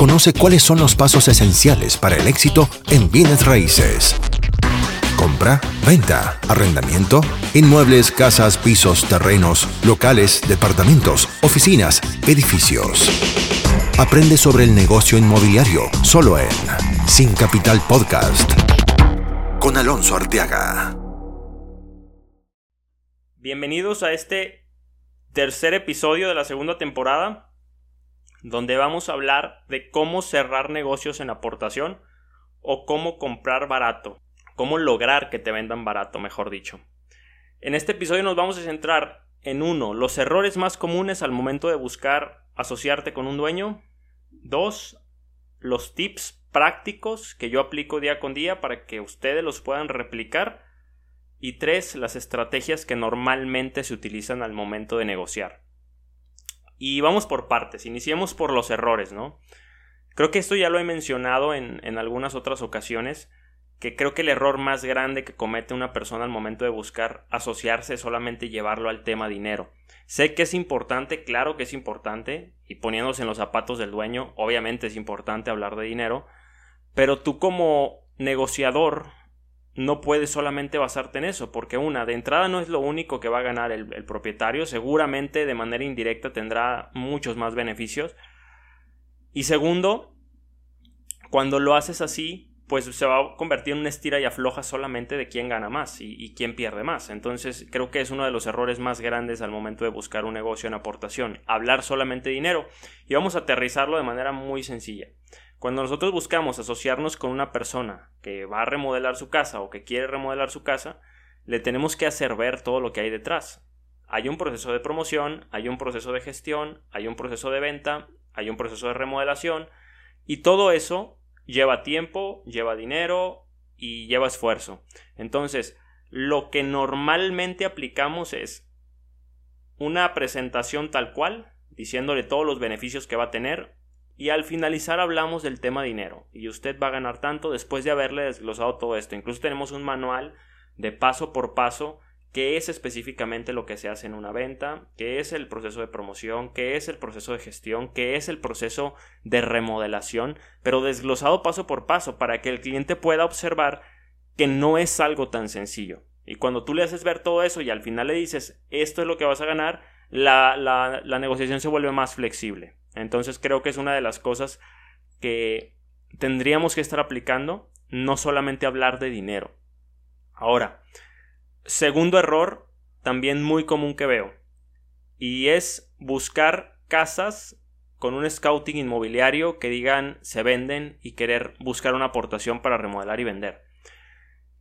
Conoce cuáles son los pasos esenciales para el éxito en bienes raíces. Compra, venta, arrendamiento, inmuebles, casas, pisos, terrenos, locales, departamentos, oficinas, edificios. Aprende sobre el negocio inmobiliario solo en Sin Capital Podcast con Alonso Arteaga. Bienvenidos a este tercer episodio de la segunda temporada donde vamos a hablar de cómo cerrar negocios en aportación o cómo comprar barato, cómo lograr que te vendan barato, mejor dicho. En este episodio nos vamos a centrar en uno, los errores más comunes al momento de buscar asociarte con un dueño. Dos, los tips prácticos que yo aplico día con día para que ustedes los puedan replicar. Y tres, las estrategias que normalmente se utilizan al momento de negociar. Y vamos por partes, iniciemos por los errores, ¿no? Creo que esto ya lo he mencionado en, en, algunas otras ocasiones, que creo que el error más grande que comete una persona al momento de buscar asociarse es solamente llevarlo al tema dinero. Sé que es importante, claro que es importante, y poniéndose en los zapatos del dueño, obviamente es importante hablar de dinero, pero tú como negociador no puedes solamente basarte en eso, porque una, de entrada no es lo único que va a ganar el, propietario, seguramente de manera indirecta tendrá muchos más beneficios. Y segundo, cuando lo haces así, pues se va a convertir en una estira y afloja solamente de quién gana más y, y, quién pierde más. Entonces creo que es uno de los errores más grandes al momento de buscar un negocio en aportación, hablar solamente de dinero. Y vamos a aterrizarlo de manera muy sencilla. Cuando nosotros buscamos asociarnos con una persona que va a remodelar su casa o que quiere remodelar su casa, le tenemos que hacer ver todo lo que hay detrás. Hay un proceso de promoción, hay un proceso de gestión, hay un proceso de venta, hay un proceso de remodelación y todo eso lleva tiempo, lleva dinero y lleva esfuerzo. Entonces, lo que normalmente aplicamos es una presentación tal cual, diciéndole todos los beneficios que va a tener, y al finalizar hablamos del tema dinero. Y usted va a ganar tanto después de haberle desglosado todo esto. Incluso tenemos un manual de paso por paso qué es específicamente lo que se hace en una venta, qué es el proceso de promoción, qué es el proceso de gestión, qué es el proceso de remodelación, pero desglosado paso por paso para que el cliente pueda observar que no es algo tan sencillo. Y cuando tú le haces ver todo eso y al final le dices esto es lo que vas a ganar, la, la, la negociación se vuelve más flexible. Entonces creo que es una de las cosas que tendríamos que estar aplicando, no solamente hablar de dinero. Ahora, segundo error, también muy común que veo, y es buscar casas con un scouting inmobiliario que digan se venden y querer buscar una aportación para remodelar y vender.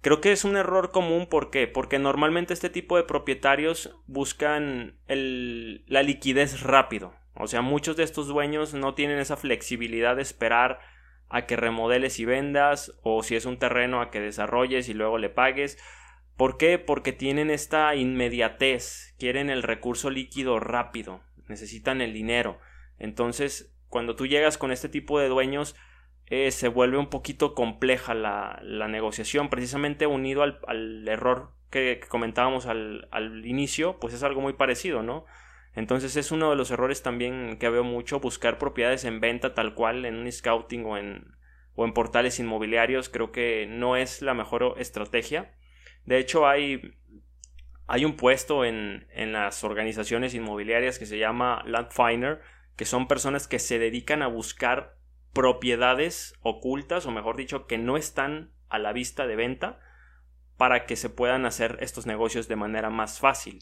Creo que es un error común, ¿por qué? Porque normalmente este tipo de propietarios buscan la liquidez rápido. O sea, muchos de estos dueños no tienen esa flexibilidad de esperar a que remodeles y vendas o si es un terreno a que desarrolles y luego le pagues. ¿Por qué? Porque tienen esta inmediatez, quieren el recurso líquido rápido, necesitan el dinero. Entonces, cuando tú llegas con este tipo de dueños, eh, se vuelve un poquito compleja la, la negociación, precisamente unido al, al error que, comentábamos al, al inicio, pues es algo muy parecido, ¿no? Entonces es uno de los errores también que veo mucho, buscar propiedades en venta tal cual en un scouting o en, o en portales inmobiliarios, creo que no es la mejor estrategia. De hecho hay, hay un puesto en, en las organizaciones inmobiliarias que se llama Landfinder, que son personas que se dedican a buscar propiedades ocultas, o mejor dicho, que no están a la vista de venta, para que se puedan hacer estos negocios de manera más fácil.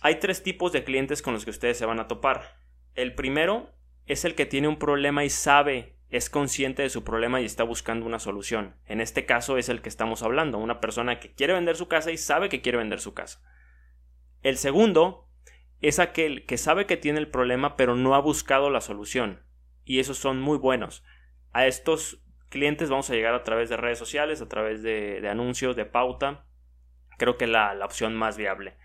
Hay tres tipos de clientes con los que ustedes se van a topar. El primero es el que tiene un problema y sabe, es consciente de su problema y está buscando una solución. En este caso es el que estamos hablando, una persona que quiere vender su casa y sabe que quiere vender su casa. El segundo es aquel que sabe que tiene el problema pero no ha buscado la solución. Y esos son muy buenos. A estos clientes vamos a llegar a través de redes sociales, a través de, anuncios, de pauta. Creo que la, la opción más viable.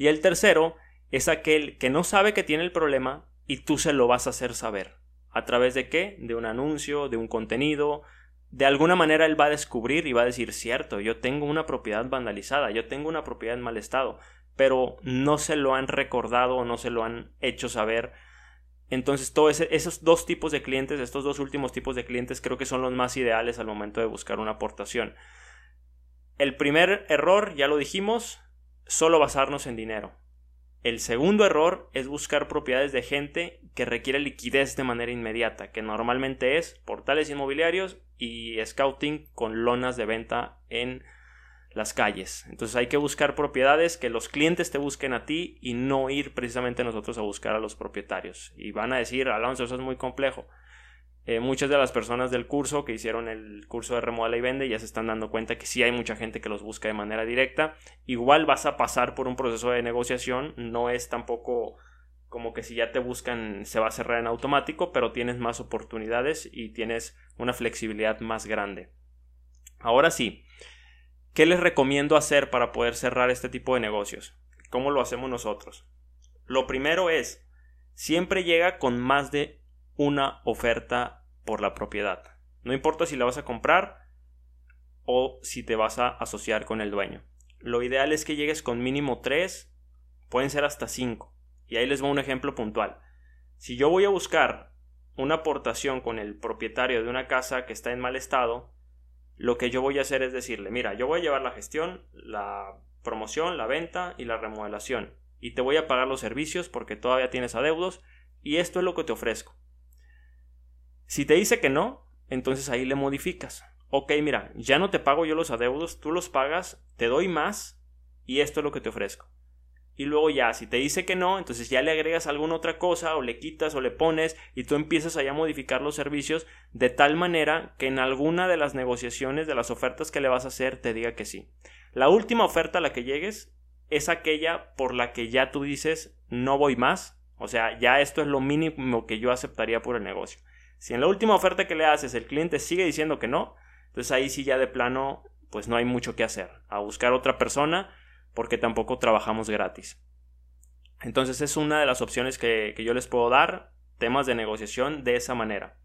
Y el tercero es aquel que no sabe que tiene el problema y tú se lo vas a hacer saber. ¿A través de qué? De un anuncio, de un contenido. De alguna manera él va a descubrir y va a decir, cierto, yo tengo una propiedad vandalizada, yo tengo una propiedad en mal estado, pero no se lo han recordado o no se lo han hecho saber Entonces, todos esos dos tipos de clientes, estos dos últimos tipos de clientes, creo que son los más ideales al momento de buscar una aportación. El primer error, ya lo dijimos, solo basarnos en dinero. El segundo error es buscar propiedades de gente que requiere liquidez de manera inmediata, que normalmente es portales inmobiliarios y scouting con lonas de venta en las calles. Entonces hay que buscar propiedades que los clientes te busquen a ti y no ir precisamente nosotros a buscar a los propietarios. Y van a decir, Alonso, eso es muy complejo. Eh, muchas de las personas del curso que hicieron el curso de remodela y vende ya se están dando cuenta que sí hay mucha gente que los busca de manera directa. Igual vas a pasar por un proceso de negociación, no es tampoco como que si ya te buscan se va a cerrar en automático, pero tienes más oportunidades y tienes una flexibilidad más grande. Ahora sí, ¿Qué les recomiendo hacer para poder cerrar este tipo de negocios? ¿Cómo lo hacemos nosotros? Lo primero es, siempre llega con más de una oferta por la propiedad. No importa si la vas a comprar o si te vas a asociar con el dueño. Lo ideal es que llegues con mínimo tres, pueden ser hasta cinco. Y ahí les voy un ejemplo puntual. Si yo voy a buscar una aportación con el propietario de una casa que está en mal estado, lo que yo voy a hacer es decirle, mira, yo voy a llevar la gestión, la promoción, la venta y la remodelación. Y te voy a pagar los servicios porque todavía tienes adeudos y esto es lo que te ofrezco. Si te dice que no, entonces ahí le modificas. Ok, mira, ya no te pago yo los adeudos, tú los pagas, te doy más y esto es lo que te ofrezco y luego ya, si te dice que no, entonces ya le agregas alguna otra cosa o le quitas o le pones y tú empiezas allá a modificar los servicios de tal manera que en alguna de las negociaciones de las ofertas que le vas a hacer te diga que sí. La última oferta a la que llegues es aquella por la que ya tú dices no voy más, o sea, ya esto es lo mínimo que yo aceptaría por el negocio. Si en la última oferta que le haces el cliente sigue diciendo que no, entonces ahí sí ya de plano pues no hay mucho que hacer. A buscar otra persona porque tampoco trabajamos gratis. Entonces es una de las opciones que, yo les puedo dar, temas de negociación de esa manera.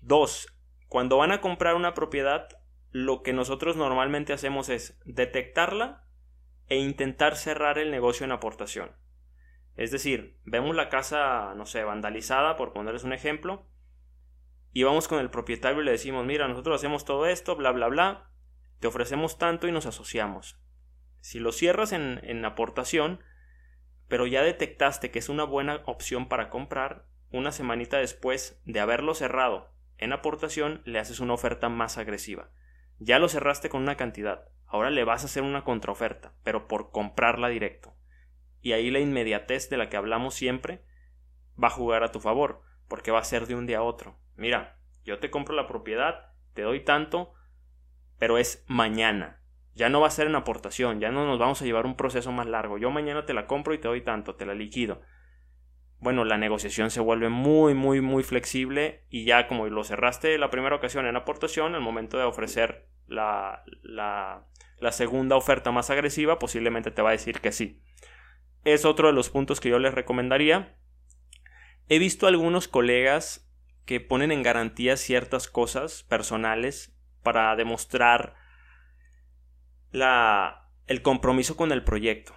Dos, cuando van a comprar una propiedad, lo que nosotros normalmente hacemos es detectarla e intentar cerrar el negocio en aportación. Es decir, vemos la casa, no sé, vandalizada, por ponerles un ejemplo, y vamos con el propietario y le decimos, mira, nosotros hacemos todo esto, bla, bla, bla, te ofrecemos tanto y nos asociamos. Si lo cierras en, aportación, pero ya detectaste que es una buena opción para comprar, una semanita después de haberlo cerrado en aportación, le haces una oferta más agresiva. Ya lo cerraste con una cantidad, ahora le vas a hacer una contraoferta, pero por comprarla directo. Y ahí la inmediatez de la que hablamos siempre va a jugar a tu favor, porque va a ser de un día a otro. Mira, yo te compro la propiedad, te doy tanto, pero es mañana. Ya no va a ser en aportación, ya no nos vamos a llevar un proceso más largo. Yo mañana te la compro y te doy tanto, te la liquido. Bueno, la negociación se vuelve muy, muy, muy flexible y ya como lo cerraste la primera ocasión en aportación, al momento de ofrecer la, la, segunda oferta más agresiva, posiblemente te va a decir que sí. Es otro de los puntos que yo les recomendaría. He visto algunos colegas que ponen en garantía ciertas cosas personales para demostrar la, el compromiso con el proyecto.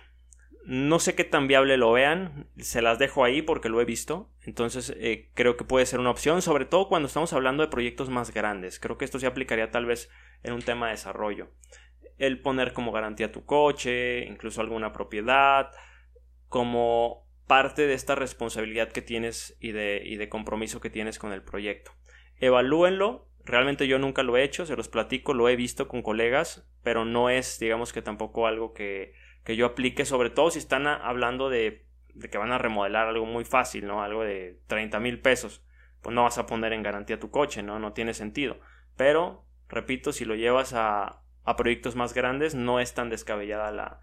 No sé qué tan viable lo vean, se las dejo ahí porque lo he visto, entonces eh, creo que puede ser una opción, sobre todo cuando estamos hablando de proyectos más grandes. Creo que esto se aplicaría tal vez en un tema de desarrollo. El poner como garantía tu coche, incluso alguna propiedad, como parte de esta responsabilidad que tienes y de, y de compromiso que tienes con el proyecto. Evalúenlo, Realmente yo nunca lo he hecho, se los platico, lo he visto con colegas, pero no es, digamos que tampoco algo que, que yo aplique, sobre todo si están hablando de, de, que van a remodelar algo muy fácil, ¿no? Algo de 30 mil pesos. Pues no vas a poner en garantía tu coche, ¿no? No tiene sentido. Pero, repito, si lo llevas a, a proyectos más grandes, no es tan descabellada la,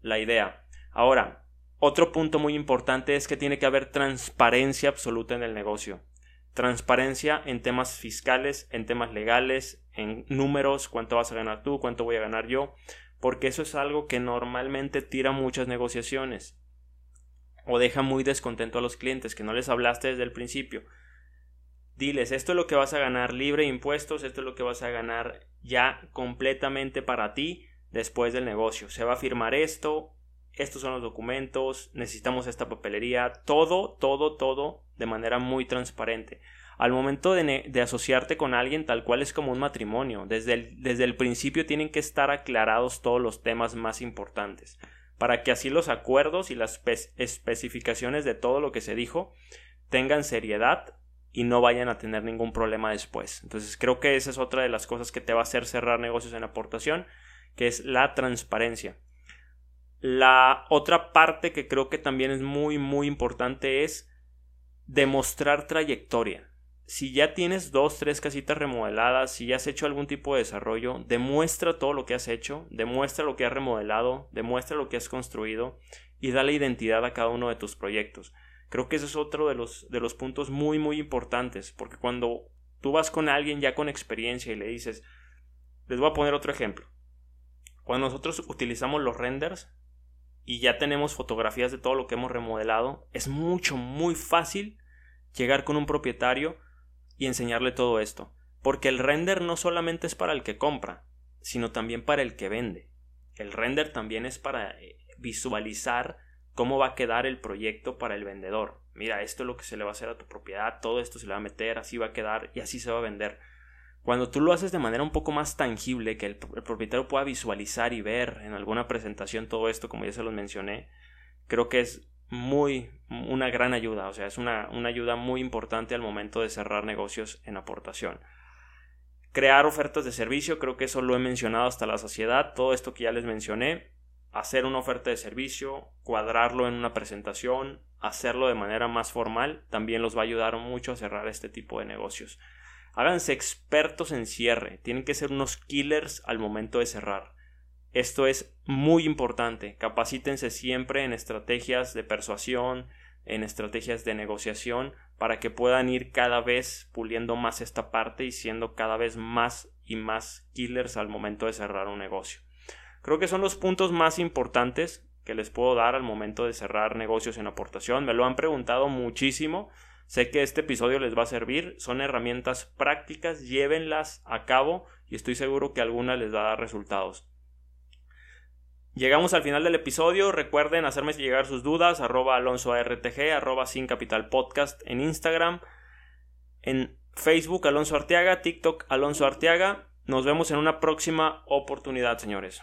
la idea. Ahora, otro punto muy importante es que tiene que haber transparencia absoluta en el negocio transparencia en temas fiscales, en temas legales, en números, cuánto vas a ganar tú, cuánto voy a ganar yo, porque eso es algo que normalmente tira muchas negociaciones o deja muy descontento a los clientes que no les hablaste desde el principio. Diles, esto es lo que vas a ganar libre de impuestos, esto es lo que vas a ganar ya completamente para ti después del negocio. Se va a firmar esto, estos son los documentos, necesitamos esta papelería, todo, todo, todo de manera muy transparente. Al momento de, asociarte con alguien tal cual es como un matrimonio, desde el, desde el principio tienen que estar aclarados todos los temas más importantes, para que así los acuerdos y las especificaciones de todo lo que se dijo tengan seriedad y no vayan a tener ningún problema después. Entonces creo que esa es otra de las cosas que te va a hacer cerrar negocios en aportación, que es la transparencia. La otra parte que creo que también es muy muy importante es demostrar trayectoria si ya tienes dos, tres casitas remodeladas, si ya has hecho algún tipo de desarrollo, demuestra todo lo que has hecho, demuestra lo que has remodelado, demuestra lo que has construido y dale identidad a cada uno de tus proyectos. Creo que ese es otro de los, de los puntos muy, muy importantes, porque cuando tú vas con alguien ya con experiencia y le dices, les voy a poner otro ejemplo. Cuando nosotros utilizamos los renders y ya tenemos fotografías de todo lo que hemos remodelado, es mucho, muy fácil llegar con un propietario y enseñarle todo esto. Porque el render no solamente es para el que compra, sino también para el que vende. El render también es para eh, visualizar cómo va a quedar el proyecto para el vendedor. Mira, esto es lo que se le va a hacer a tu propiedad, todo esto se le va a meter, así va a quedar y así se va a vender. Cuando tú lo haces de manera un poco más tangible, que el, propietario pueda visualizar y ver en alguna presentación todo esto, como ya se los mencioné, creo que es muy una gran ayuda, o sea, es una, una ayuda muy importante al momento de cerrar negocios en aportación. Crear ofertas de servicio, creo que eso lo he mencionado hasta la saciedad, todo esto que ya les mencioné, hacer una oferta de servicio, cuadrarlo en una presentación, hacerlo de manera más formal, también los va a ayudar mucho a cerrar este tipo de negocios. Háganse expertos en cierre, tienen que ser unos killers al momento de cerrar. Esto es muy importante. Capacítense siempre en estrategias de persuasión, en estrategias de negociación, para que puedan ir cada vez puliendo más esta parte y siendo cada vez más y más killers al momento de cerrar un negocio. Creo que son los puntos más importantes que les puedo dar al momento de cerrar negocios en aportación. Me lo han preguntado muchísimo. Sé que este episodio les va a servir. Son herramientas prácticas. Llévenlas a cabo y estoy seguro que alguna les va a dar resultados. Llegamos al final del episodio. Recuerden hacerme llegar sus dudas. Arroba Alonso ARTG, arroba Sin Capital Podcast en Instagram. En Facebook Alonso Arteaga, TikTok Alonso Arteaga. Nos vemos en una próxima oportunidad, señores.